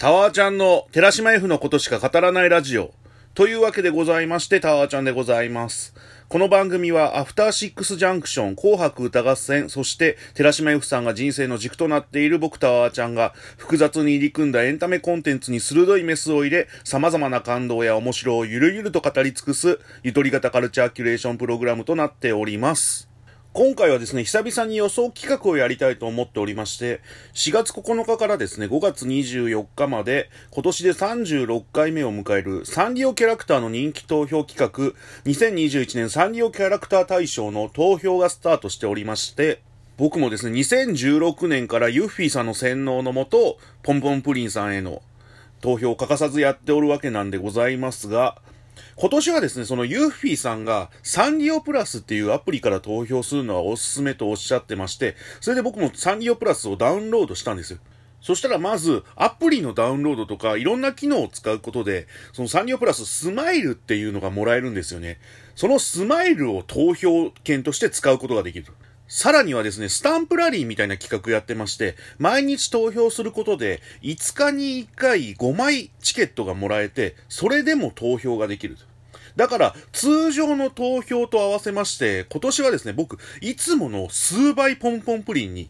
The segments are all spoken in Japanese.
タワーちゃんの寺島 F のことしか語らないラジオ。というわけでございまして、タワーちゃんでございます。この番組は、アフターシックスジャンクション、紅白歌合戦、そして、寺島 F さんが人生の軸となっている僕タワーちゃんが、複雑に入り組んだエンタメコンテンツに鋭いメスを入れ、様々な感動や面白をゆるゆると語り尽くす、ゆとり型カルチャーキュレーションプログラムとなっております。今回はですね、久々に予想企画をやりたいと思っておりまして、4月9日からですね、5月24日まで、今年で36回目を迎えるサンリオキャラクターの人気投票企画、2021年サンリオキャラクター大賞の投票がスタートしておりまして、僕もですね、2016年からユッフィーさんの洗脳のもと、ポンポンプリンさんへの投票を欠かさずやっておるわけなんでございますが、今年はですね、そのユーフィーさんがサンリオプラスっていうアプリから投票するのはおすすめとおっしゃってまして、それで僕もサンリオプラスをダウンロードしたんですよ。そしたらまず、アプリのダウンロードとか、いろんな機能を使うことで、そのサンリオプラススマイルっていうのがもらえるんですよね。そのスマイルを投票券として使うことができると。さらにはですね、スタンプラリーみたいな企画やってまして、毎日投票することで、5日に1回5枚チケットがもらえて、それでも投票ができる。だから、通常の投票と合わせまして、今年はですね、僕、いつもの数倍ポンポンプリンに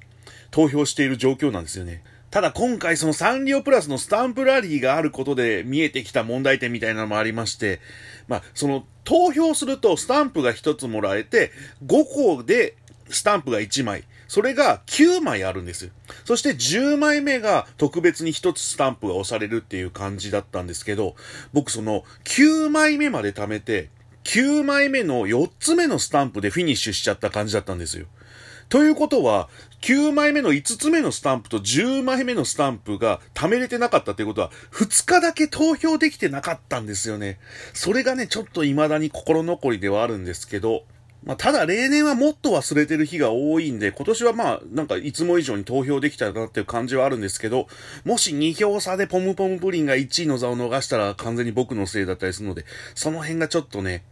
投票している状況なんですよね。ただ今回そのサンリオプラスのスタンプラリーがあることで見えてきた問題点みたいなのもありまして、まあ、その投票するとスタンプが1つもらえて、5個でスタンプが1枚。それが9枚あるんです。そして10枚目が特別に1つスタンプが押されるっていう感じだったんですけど、僕その9枚目まで貯めて、9枚目の4つ目のスタンプでフィニッシュしちゃった感じだったんですよ。ということは、9枚目の5つ目のスタンプと10枚目のスタンプが貯めれてなかったということは、2日だけ投票できてなかったんですよね。それがね、ちょっと未だに心残りではあるんですけど、まあ、ただ例年はもっと忘れてる日が多いんで、今年はまあ、なんかいつも以上に投票できたなっていう感じはあるんですけど、もし2票差でポムポムプリンが1位の座を逃したら完全に僕のせいだったりするので、その辺がちょっとね、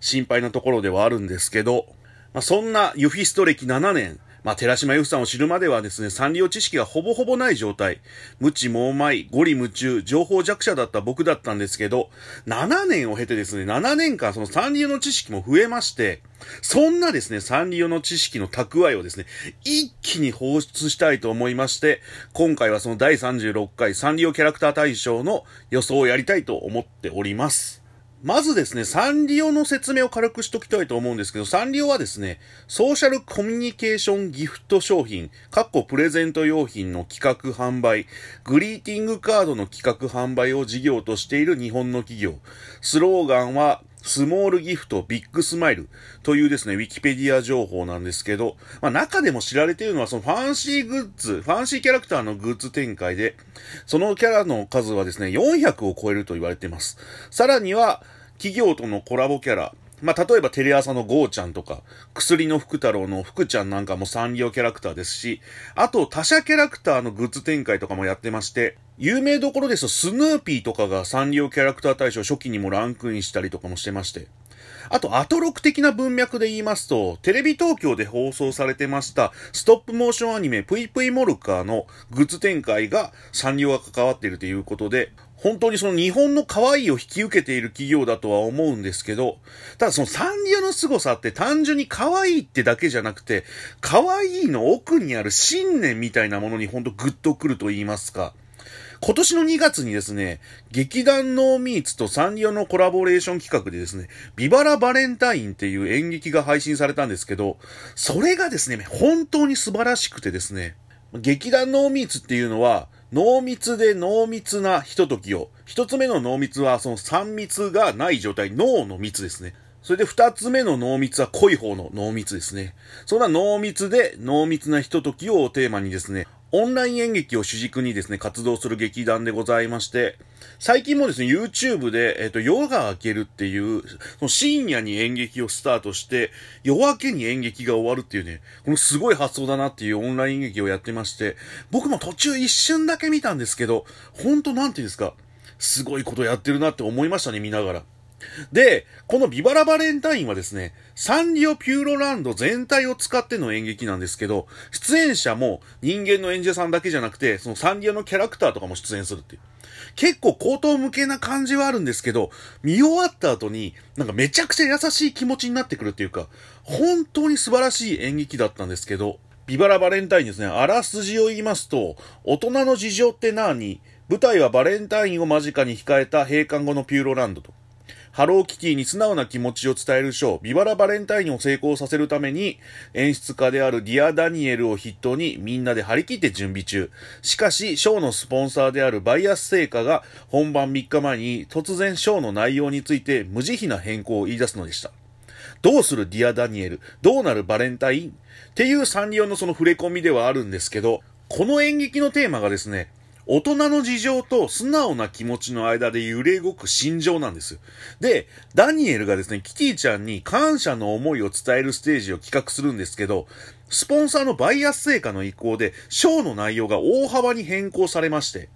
心配なところではあるんですけど、まあ、そんなユフィスト歴7年、まあ、寺島由布さんを知るまではですね、サンリオ知識がほぼほぼない状態、無知猛昧、ゴリ夢中、情報弱者だった僕だったんですけど、7年を経てですね、7年間そのサンリオの知識も増えまして、そんなですね、サンリオの知識の蓄えをですね、一気に放出したいと思いまして、今回はその第36回サンリオキャラクター大賞の予想をやりたいと思っております。まずですね、サンリオの説明を軽くしときたいと思うんですけど、サンリオはですね、ソーシャルコミュニケーションギフト商品、かっこプレゼント用品の企画販売、グリーティングカードの企画販売を事業としている日本の企業。スローガンは、スモールギフトビッグスマイルというですね、ウィキペディア情報なんですけど、まあ中でも知られているのはそのファンシーグッズ、ファンシーキャラクターのグッズ展開で、そのキャラの数はですね、400を超えると言われています。さらには、企業とのコラボキャラ、まあ、例えばテレ朝のゴーちゃんとか、薬の福太郎の福ちゃんなんかもサンリオキャラクターですし、あと他社キャラクターのグッズ展開とかもやってまして、有名どころですとスヌーピーとかがサンリオキャラクター大賞初期にもランクインしたりとかもしてまして、あと、アトロク的な文脈で言いますと、テレビ東京で放送されてました、ストップモーションアニメ、ぷいぷいモルカーのグッズ展開がサンリオが関わっているということで、本当にその日本の可愛いを引き受けている企業だとは思うんですけど、ただそのサンリオの凄さって単純に可愛いってだけじゃなくて、可愛いの奥にある信念みたいなものに本当グッとくると言いますか。今年の2月にですね、劇団ノーミーツとサンリオのコラボレーション企画でですね、ビバラバレンタインっていう演劇が配信されたんですけど、それがですね、本当に素晴らしくてですね、劇団ノーミーツっていうのは、濃密で濃密なひとときを、一つ目の濃密はその三密がない状態、脳の密ですね。それで二つ目の濃密は濃い方の濃密ですね。そんな濃密で濃密なひとときをテーマにですね、オンライン演劇を主軸にですね、活動する劇団でございまして、最近もですね、YouTube で、えっ、と、夜が明けるっていう、その深夜に演劇をスタートして、夜明けに演劇が終わるっていうね、このすごい発想だなっていうオンライン演劇をやってまして、僕も途中一瞬だけ見たんですけど、ほんとなんていうんですか、すごいことやってるなって思いましたね、見ながら。で、このビバラバレンタインはですね、サンリオピューロランド全体を使っての演劇なんですけど、出演者も人間の演者さんだけじゃなくて、そのサンリオのキャラクターとかも出演するっていう。結構口頭向けな感じはあるんですけど、見終わった後に、なんかめちゃくちゃ優しい気持ちになってくるっていうか、本当に素晴らしい演劇だったんですけど、ビバラバレンタインですね、あらすじを言いますと、大人の事情って何？舞台はバレンタインを間近に控えた閉館後のピューロランドと。ハローキティに素直な気持ちを伝えるショー、ビバラバレンタインを成功させるために、演出家であるディア・ダニエルを筆頭にみんなで張り切って準備中。しかし、ショーのスポンサーであるバイアス製菓が本番3日前に突然ショーの内容について無慈悲な変更を言い出すのでした。どうするディア・ダニエル？どうなるバレンタイン？っていうサンリオのその触れ込みではあるんですけど、この演劇のテーマがですね、大人の事情と素直な気持ちの間で揺れ動く心情なんです。で、ダニエルがですね、キティちゃんに感謝の思いを伝えるステージを企画するんですけど、スポンサーのバイアス成果の意向で、ショーの内容が大幅に変更されまして、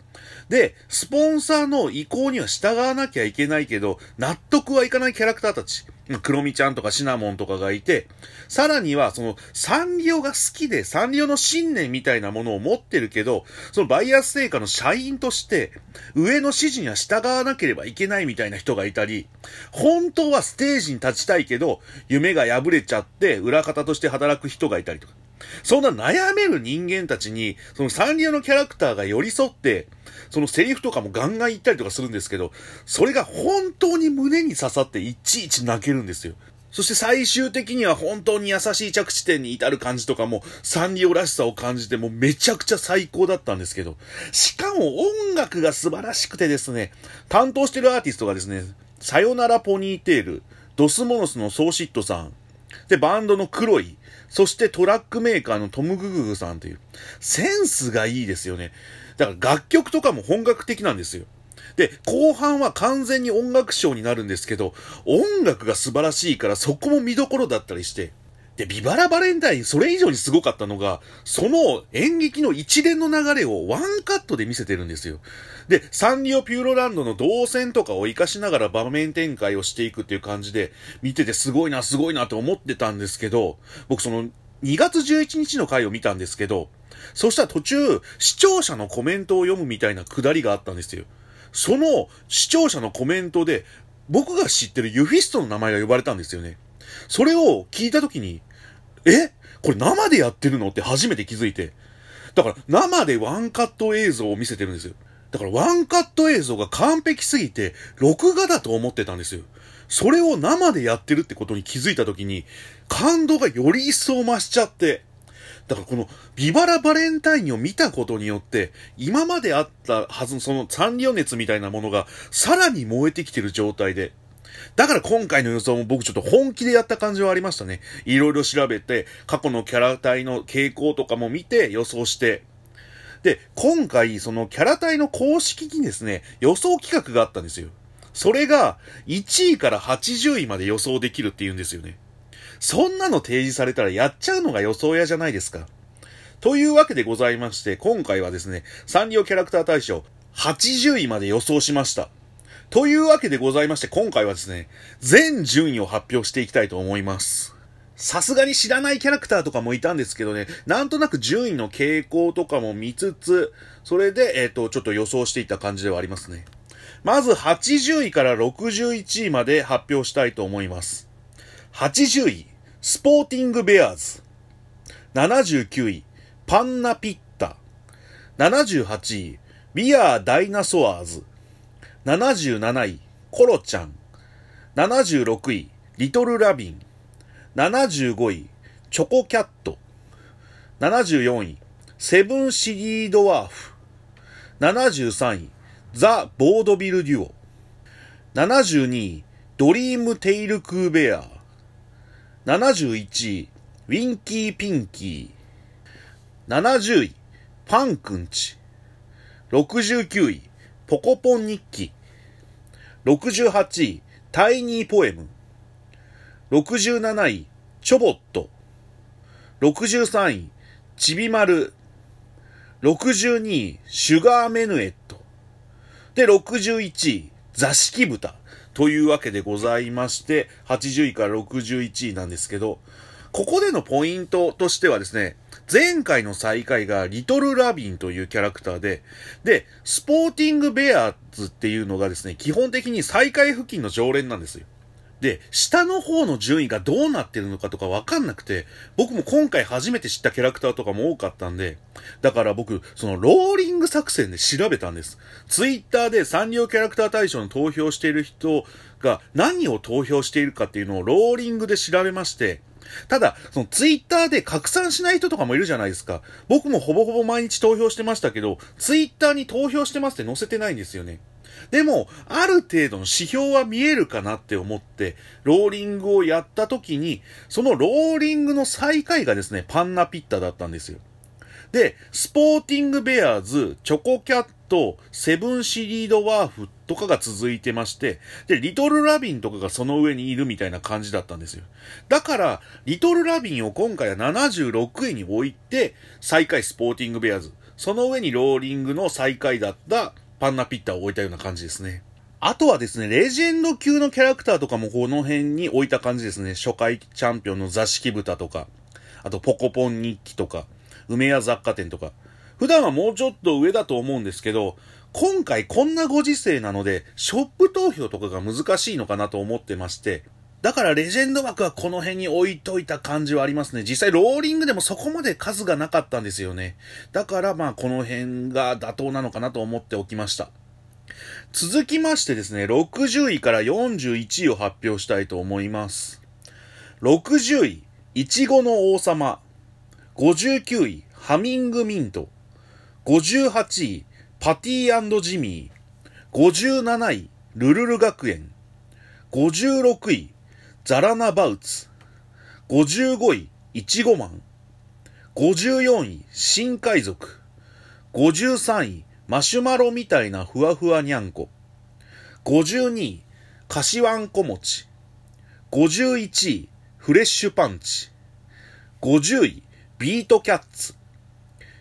で、スポンサーの意向には従わなきゃいけないけど、納得はいかないキャラクターたち。クロミちゃんとかシナモンとかがいて、さらにはそのサンリオが好きでサンリオの信念みたいなものを持ってるけど、そのバイアス成果の社員として上の指示には従わなければいけないみたいな人がいたり、本当はステージに立ちたいけど夢が破れちゃって裏方として働く人がいたりとか。そんな悩める人間たちに、そのサンリオのキャラクターが寄り添って、そのセリフとかもガンガン言ったりとかするんですけど、それが本当に胸に刺さっていちいち泣けるんですよ。そして最終的には本当に優しい着地点に至る感じとかも、サンリオらしさを感じてもうめちゃくちゃ最高だったんですけど、しかも音楽が素晴らしくてですね、担当してるアーティストがですね、さよならポニーテール、ドスモノスのソーシットさん、で、バンドの黒い、そしてトラックメーカーのトム・グググさんという、センスがいいですよね。だから楽曲とかも本格的なんですよ。で、後半は完全に音楽賞になるんですけど、音楽が素晴らしいからそこも見どころだったりして、で、ビバラバレンタイン、それ以上にすごかったのが、その演劇の一連の流れをワンカットで見せてるんですよ。で、サンリオピューロランドの動線とかを活かしながら場面展開をしていくっていう感じで、見ててすごいな、すごいなって思ってたんですけど、僕その、2月11日の回を見たんですけど、そしたら途中、視聴者のコメントを読むみたいなくだりがあったんですよ。その視聴者のコメントで、僕が知ってるユフィストの名前が呼ばれたんですよね。それを聞いたときに、え？これ生でやってるの？って初めて気づいて。だから生でワンカット映像を見せてるんですよ。だからワンカット映像が完璧すぎて、録画だと思ってたんですよ。それを生でやってるってことに気づいたときに、感動がより一層増しちゃって、だからこのビバラバレンタインを見たことによって、今まであったはずのそのサンリオ熱みたいなものがさらに燃えてきてる状態で、だから今回の予想も僕ちょっと本気でやった感じはありましたね。いろいろ調べて、過去のキャラ体の傾向とかも見て予想して。で、今回そのキャラ体の公式にですね、予想企画があったんですよ。それが1位から80位まで予想できるって言うんですよね。そんなの提示されたらやっちゃうのが予想屋じゃないですか。というわけでございまして、今回はですね、サンリオキャラクター大賞80位まで予想しました。というわけでございまして、今回はですね、全順位を発表していきたいと思います。さすがに知らないキャラクターとかもいたんですけどね、なんとなく順位の傾向とかも見つつ、それで、えっ、ー、と、ちょっと予想していった感じではありますね。まず80位から61位まで発表したいと思います。80位、スポーティングベアーズ。79位、パンナピッタ。78位、ビアーダイナソアーズ。77位、コロちゃん。76位、リトルラビン。75位、チョコキャット。74位、セブンシリードワーフ。73位、ザ・ボードビルデュオ。72位、ドリームテイルクーベア。71位、ウィンキーピンキー。70位、パンくんち。69位、ポコポン日記。68位、タイニーポエム。67位、チョボット。63位、ちびまる。62位、シュガーメヌエット。で、61位、座敷豚。というわけでございまして、80位から61位なんですけど、ここでのポイントとしてはですね、前回の最下位がリトル・ラビンというキャラクターで、で、スポーティング・ベアーズっていうのがですね、基本的に最下位付近の常連なんですよ。で、下の方の順位がどうなってるのかとかわかんなくて、僕も今回初めて知ったキャラクターとかも多かったんで、だから僕、そのローリング作戦で調べたんです。ツイッターでサンリオキャラクター大賞の投票している人が何を投票しているかっていうのをローリングで調べまして、ただ、そのツイッターで拡散しない人とかもいるじゃないですか。僕もほぼほぼ毎日投票してましたけど、ツイッターに投票してますって載せてないんですよね。でも、ある程度の指標は見えるかなって思って、ローリングをやった時に、そのローリングの最下位がですね、パンナピッタだったんですよ。で、スポーティングベアーズ、チョコキャット、セブンシリードワーフとかが続いてまして、で、リトルラビンとかがその上にいるみたいな感じだったんですよ。だから、リトルラビンを今回は76位に置いて、最下位スポーティングベアーズ、その上にローリングの最下位だったパンナピッタを置いたような感じですね。あとはですね、レジェンド級のキャラクターとかもこの辺に置いた感じですね。初回チャンピオンの座敷豚とか、あとポコポン日記とか、梅屋雑貨店とか。普段はもうちょっと上だと思うんですけど、今回こんなご時世なので、ショップ投票とかが難しいのかなと思ってまして、だからレジェンド枠はこの辺に置いといた感じはありますね。実際ローリングでもそこまで数がなかったんですよね。だからまあこの辺が妥当なのかなと思っておきました。続きましてですね、60位から41位を発表したいと思います。60位、いちごの王様。59位、ハミングミント。58位、パティジミー。57位、ルルル学園。56位、ザラナバウツ。55位、イチゴマン。54位、新海賊。53位、マシュマロみたいなふわふわにゃんこ。52位、カシワン小餅。51位、フレッシュパンチ。50位、ビートキャッツ。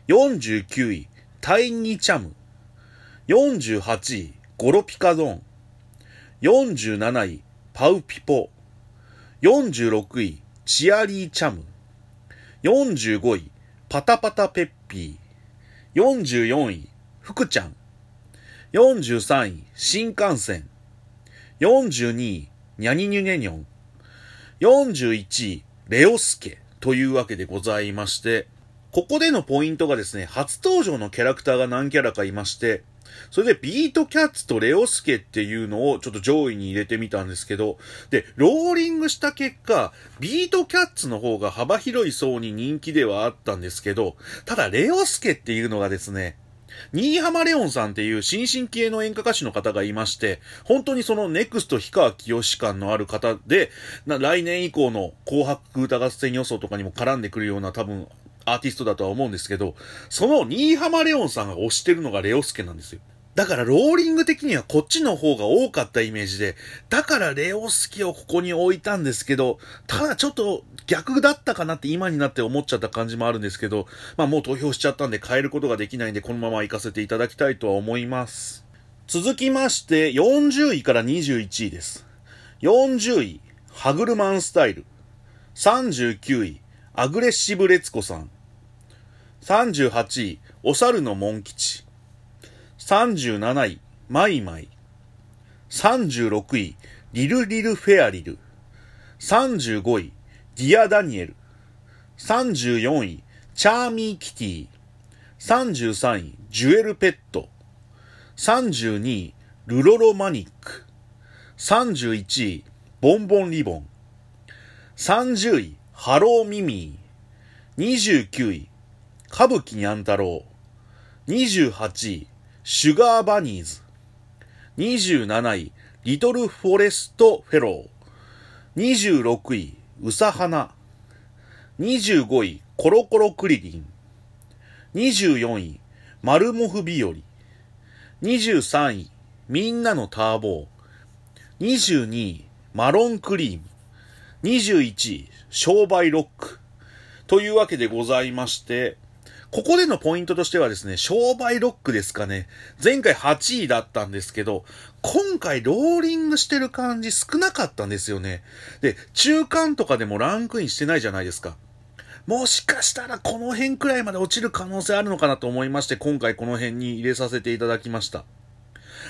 49位、タイニチャム。48位、ゴロピカドン。47位、パウピポ。46位、チアリーチャム。45位、パタパタペッピー。44位、福ちゃん。43位、新幹線。42位、ニャニニュニャニョン。41位、レオスケというわけでございまして、ここでのポイントがですね、初登場のキャラクターが何キャラかいまして、それでビートキャッツとレオスケっていうのをちょっと上位に入れてみたんですけど、で、ローリングした結果、ビートキャッツの方が幅広い層に人気ではあったんですけど、ただレオスケっていうのがですね、新浜レオンさんっていう新進気鋭の演歌歌手の方がいまして、本当にそのネクスト氷川きよし感のある方で、来年以降の紅白歌合戦予想とかにも絡んでくるような多分アーティストだとは思うんですけど、その新浜レオンさんが推してるのがレオスケなんですよ。だからローリング的にはこっちの方が多かったイメージで、だからレオスケをここに置いたんですけど、ただちょっと逆だったかなって今になって思っちゃった感じもあるんですけど、まあもう投票しちゃったんで変えることができないんでこのまま行かせていただきたいとは思います。続きまして40位から21位です。40位、ハグルマンスタイル。39位、アグレッシブレツコさん。38位、お猿のモン吉。37位、マイマイ。36位、リルリルフェアリル。35位、ディアダニエル。34位、チャーミーキティ。33位、ジュエルペット。32位、ルロロマニック。31位、ボンボンリボン。30位、ハローミミー。29位、歌舞伎にゃん太郎。28位、シュガーバニーズ。27位、リトルフォレストフェロー。26位、ウサハナ。25位、コロコロクリリン。24位、マルモフ日和。23位、みんなのターボー。22位、マロンクリーム。21位、商売ロック。というわけでございまして、ここでのポイントとしてはですね、商売ロックですかね。前回8位だったんですけど、今回ローリングしてる感じ少なかったんですよね。で、中間とかでもランクインしてないじゃないですか。もしかしたらこの辺くらいまで落ちる可能性あるのかなと思いまして、今回この辺に入れさせていただきました。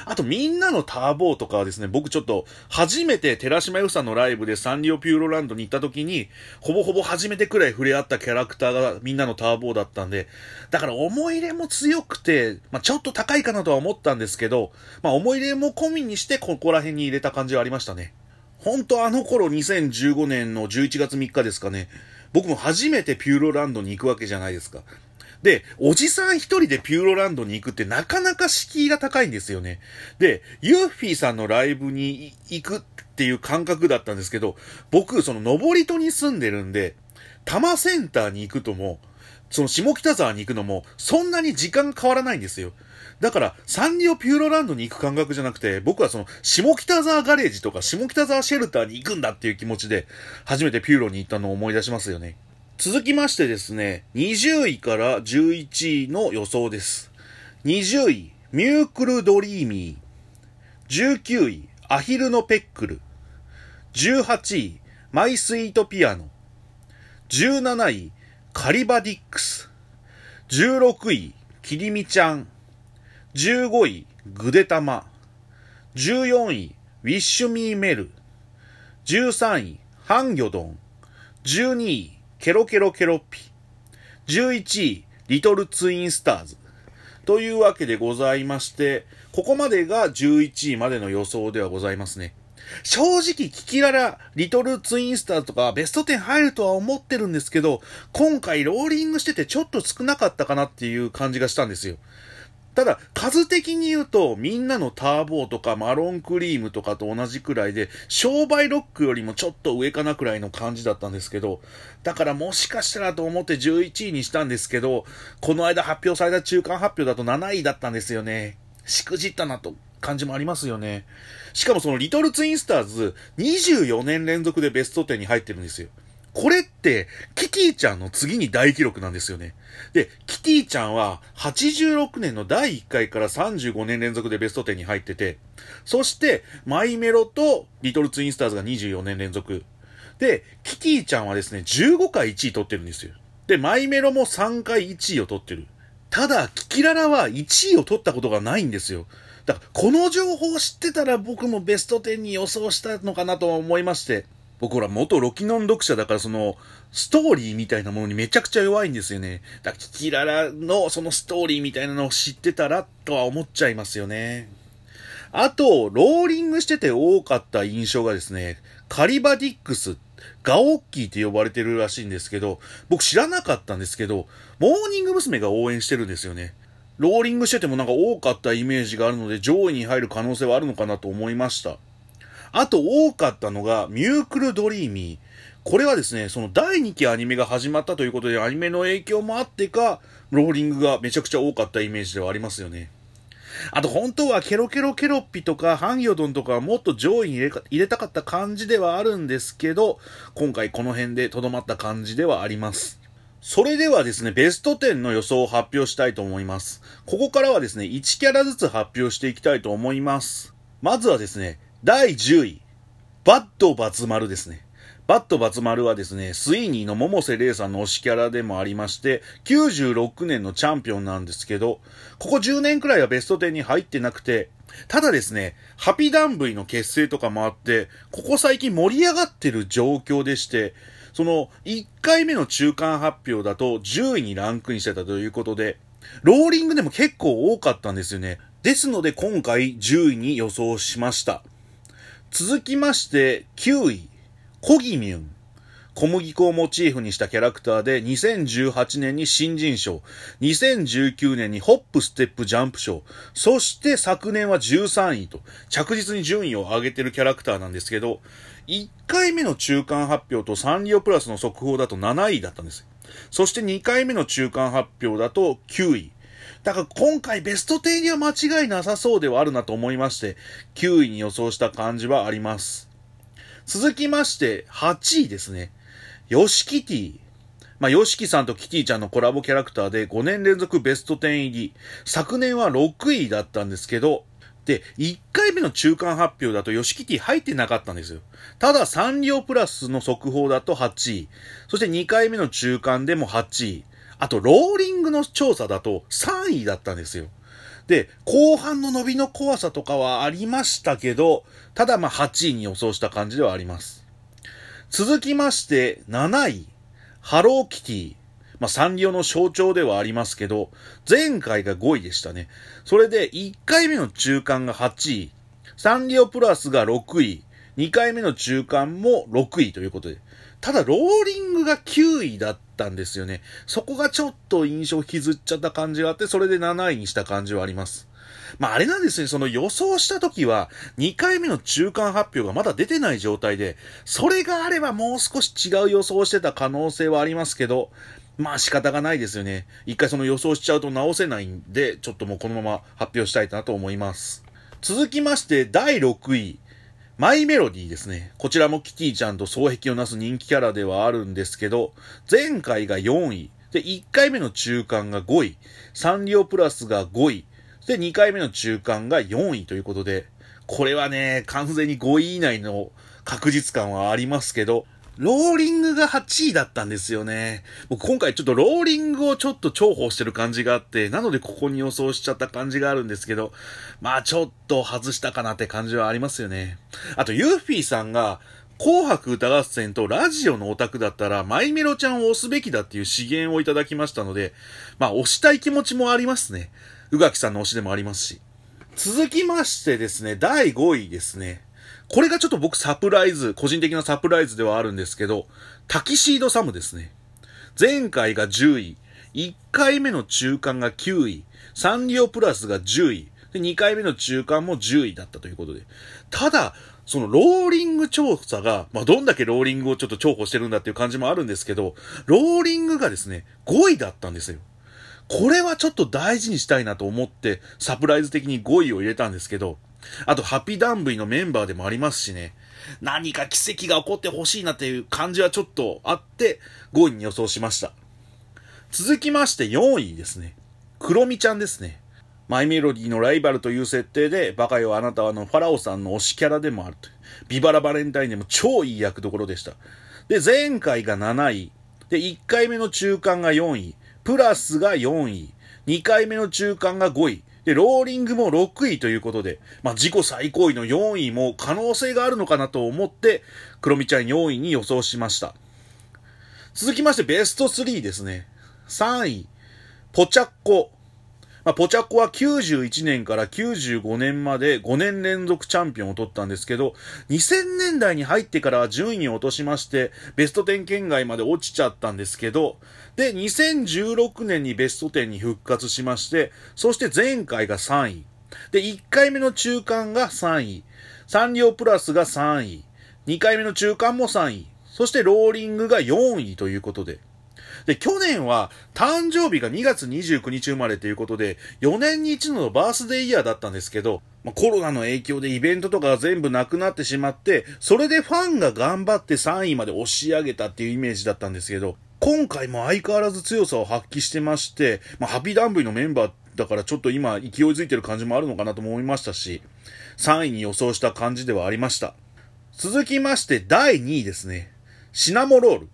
あとみんなのターボーとかはですね、僕ちょっと初めて寺島由さんのライブでサンリオピューロランドに行った時に、ほぼほぼ初めてくらい触れ合ったキャラクターがみんなのターボーだったんで、だから思い入れも強くて、まあ、ちょっと高いかなとは思ったんですけど、まあ、思い入れも込みにしてここら辺に入れた感じはありましたね。ほんとあの頃2015年の11月3日ですかね。僕も初めてピューロランドに行くわけじゃないですか。で、おじさん一人でピューロランドに行くってなかなか敷居が高いんですよね。で、ユーフィーさんのライブに行くっていう感覚だったんですけど、僕、その登戸に住んでるんで、多摩センターに行くとも、その下北沢に行くのも、そんなに時間変わらないんですよ。だから、サンリオピューロランドに行く感覚じゃなくて、僕はその、下北沢ガレージとか下北沢シェルターに行くんだっていう気持ちで、初めてピューロに行ったのを思い出しますよね。続きましてですね、20位から11位の予想です。20位、ミュークルドリーミー。19位、アヒルのペックル。18位、マイスイートピアノ。17位、カリバディックス。16位、キリミちゃん。15位、グデタマ。14位、ウィッシュミーメル。13位、ハンギョドン。12位、ケロケロケロッピ。11位、リトルツインスターズ。というわけでございまして、ここまでが11位までの予想ではございますね。正直、キキララ、リトルツインスターズとかベスト10入るとは思ってるんですけど、今回ローリングしててちょっと少なかったかなっていう感じがしたんですよ。ただ、数的に言うと、みんなのターボーとかマロンクリームとかと同じくらいで、商売ロックよりもちょっと上かなくらいの感じだったんですけど、だからもしかしたらと思って11位にしたんですけど、この間発表された中間発表だと7位だったんですよね。しくじったなと感じもありますよね。しかもそのリトルツインスターズ、24年連続でベスト10に入ってるんですよ。これって、キティちゃんの次に大記録なんですよね。で、キティちゃんは86年の第1回から35年連続でベスト10に入ってて、そして、マイメロとリトルツインスターズが24年連続。で、キティちゃんはですね、15回1位取ってるんですよ。で、マイメロも3回1位を取ってる。ただ、キキララは1位を取ったことがないんですよ。だから、この情報を知ってたら僕もベスト10に予想したのかなと思いまして、僕ら元ロキノン読者だからその、ストーリーみたいなものにめちゃくちゃ弱いんですよね。だからキキララのそのストーリーみたいなのを知ってたらとは思っちゃいますよね。あと、ローリングしてて多かった印象がですね、カリバディックス、ガオッキーって呼ばれてるらしいんですけど、僕知らなかったんですけど、モーニング娘。が応援してるんですよね。ローリングしててもなんか多かったイメージがあるので上位に入る可能性はあるのかなと思いました。あと多かったのが、ミュークルドリーミー。これはですね、その第2期アニメが始まったということで、アニメの影響もあってか、ローリングがめちゃくちゃ多かったイメージではありますよね。あと本当はケロケロケロッピとかハンギョドンとかもっと上位に入れたかった感じではあるんですけど、今回この辺でとどまった感じではあります。それではですね、ベスト10の予想を発表したいと思います。ここからはですね、1キャラずつ発表していきたいと思います。まずはですね、第10位、バッドバツ丸ですね。バッドバツ丸はですね、スイーニーの百瀬玲さんの推しキャラでもありまして、96年のチャンピオンなんですけど、ここ10年くらいはベスト10に入ってなくて、ただですね、ハピダンブイの結成とかもあって、ここ最近盛り上がってる状況でして、その1回目の中間発表だと10位にランクインしてたということで、ローリングでも結構多かったんですよね。ですので今回10位に予想しました。続きまして、9位、コギミュン。小麦粉をモチーフにしたキャラクターで2018年に新人賞、2019年にホップステップジャンプ賞、そして昨年は13位と着実に順位を上げてるキャラクターなんですけど、1回目の中間発表とサンリオプラスの速報だと7位だったんです。そして2回目の中間発表だと9位。だから今回ベスト10には間違いなさそうではあるなと思いまして、9位に予想した感じはあります。続きまして、8位ですね。ヨシキティ。まあ、ヨシキさんとキティちゃんのコラボキャラクターで5年連続ベスト10入り。昨年は6位だったんですけど、で、1回目の中間発表だとヨシキティ入ってなかったんですよ。ただ、サンリオプラスの速報だと8位。そして2回目の中間でも8位。あと、ローリングの調査だと3位だったんですよ。で、後半の伸びの怖さとかはありましたけど、ただまあ8位に予想した感じではあります。続きまして、7位。ハローキティ。まあ、サンリオの象徴ではありますけど、前回が5位でしたね。それで、1回目の中間が8位、サンリオプラスが6位、2回目の中間も6位ということで。ただ、ローリングが9位だったんですよね。そこがちょっと印象引きずっちゃった感じがあって、それで7位にした感じはあります。まあ、あれなんですね、その予想した時は、2回目の中間発表がまだ出てない状態で、それがあればもう少し違う予想してた可能性はありますけど、まあ仕方がないですよね。一回その予想しちゃうと直せないんで、ちょっともうこのまま発表したいなと思います。続きまして、第6位。マイメロディーですね。こちらもキティちゃんと双璧をなす人気キャラではあるんですけど、前回が4位。で、1回目の中間が5位。サンリオプラスが5位。で、2回目の中間が4位ということで、これはね、完全に5位以内の確実感はありますけど、ローリングが8位だったんですよね。僕今回ちょっとローリングをちょっと重宝してる感じがあって、なのでここに予想しちゃった感じがあるんですけど、まあちょっと外したかなって感じはありますよね。あと、ユーフィーさんが、紅白歌合戦とラジオのオタクだったら、マイメロちゃんを押すべきだっていう資源をいただきましたので、まあ押したい気持ちもありますね。宇垣さんの推しでもありますし。続きましてですね、第5位ですね。これがちょっと僕サプライズ、個人的なサプライズではあるんですけど、タキシードサムですね。前回が10位、1回目の中間が9位、サンリオプラスが10位、で2回目の中間も10位だったということで。ただ、そのローリング調査が、まあ、どんだけローリングをちょっと重宝してるんだっていう感じもあるんですけど、ローリングがですね、5位だったんですよ。これはちょっと大事にしたいなと思って、サプライズ的に5位を入れたんですけど、あと、ハピダンブイのメンバーでもありますしね。何か奇跡が起こってほしいなっていう感じはちょっとあって、5位に予想しました。続きまして4位ですね。クロミちゃんですね。マイメロディのライバルという設定で、バカよあなたはのファラオさんの推しキャラでもあると。ビバラバレンタインでも超いい役どころでした。で、前回が7位。で、1回目の中間が4位。プラスが4位。2回目の中間が5位。で、ローリングも6位ということで、まあ、自己最高位の4位も可能性があるのかなと思って、クロミちゃん4位に予想しました。続きましてベスト3ですね。3位、ポチャッコ。まあ、ポチャコは91年から95年まで5年連続チャンピオンを取ったんですけど、2000年代に入ってからは順位を落としまして、ベスト10圏外まで落ちちゃったんですけど、で、2016年にベスト10に復活しまして、そして前回が3位。で、1回目の中間が3位。サンリオプラスが3位。2回目の中間も3位。そしてローリングが4位ということで。で、去年は誕生日が2月29日生まれということで、4年に一度のバースデーイヤーだったんですけど、まあ、コロナの影響でイベントとかが全部なくなってしまって、それでファンが頑張って3位まで押し上げたっていうイメージだったんですけど、今回も相変わらず強さを発揮してまして、まあ、ハピーダンブイのメンバーだからちょっと今勢いづいてる感じもあるのかなと思いましたし、3位に予想した感じではありました。続きまして第2位ですね。シナモロール。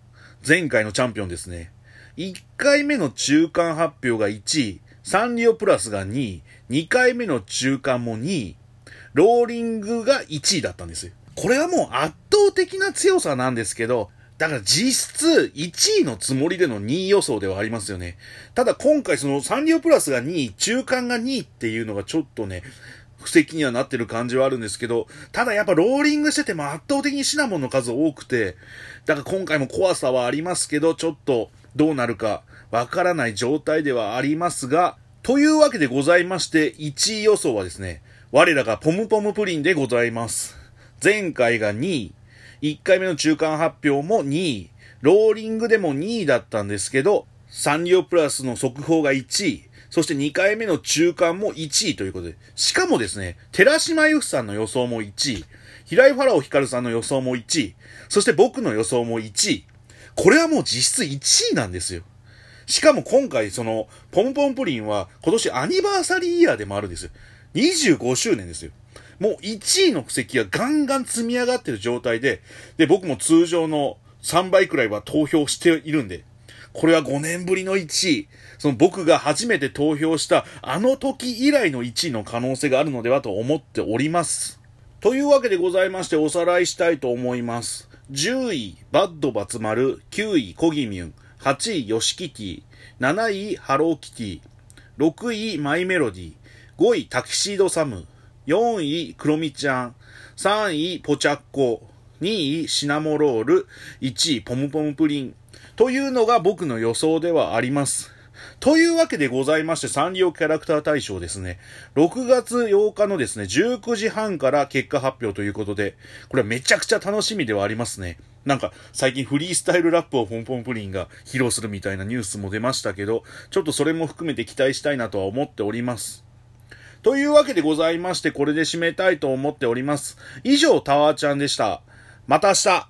前回のチャンピオンですね。1回目の中間発表が1位、サンリオプラスが2位、2回目の中間も2位、ローリングが1位だったんですよ。これはもう圧倒的な強さなんですけど、だから実質1位のつもりでの2位予想ではありますよね。ただ今回そのサンリオプラスが2位、中間が2位っていうのがちょっとね、布石にはなってる感じはあるんですけど、ただやっぱローリングしてても圧倒的にシナモンの数多くて、だから今回も怖さはありますけど、ちょっとどうなるかわからない状態ではありますが、というわけでございまして、1位予想はですね、我らがポムポムプリンでございます。前回が2位、1回目の中間発表も2位、ローリングでも2位だったんですけど、サンリオプラスの速報が1位、そして2回目の中間も1位ということで、しかもですね、寺島由布さんの予想も1位、平井ファラオヒカルさんの予想も1位、そして僕の予想も1位、これはもう実質1位なんですよ。しかも今回、その、ポンポンプリンは今年アニバーサリーイヤーでもあるんですよ。25周年ですよ。もう1位の布石がガンガン積み上がってる状態で、で、僕も通常の3倍くらいは投票しているんで、これは5年ぶりの1位。その僕が初めて投票したあの時以来の1位の可能性があるのではと思っております。というわけでございましておさらいしたいと思います。10位、バッドバツマル、9位、コギミュン、8位、ヨシキティ、7位、ハローキティ、6位、マイメロディ、5位、タキシードサム、4位、クロミちゃん、3位、ポチャッコ、2位、シナモロール、1位、ポムポムプリン。というのが僕の予想ではあります。というわけでございまして、サンリオキャラクター大賞ですね。6月8日のですね、19時半から結果発表ということで、これはめちゃくちゃ楽しみではありますね。なんか、最近フリースタイルラップをポンポンプリンが披露するみたいなニュースも出ましたけど、ちょっとそれも含めて期待したいなとは思っております。というわけでございまして、これで締めたいと思っております。以上、タワーちゃんでした。また明日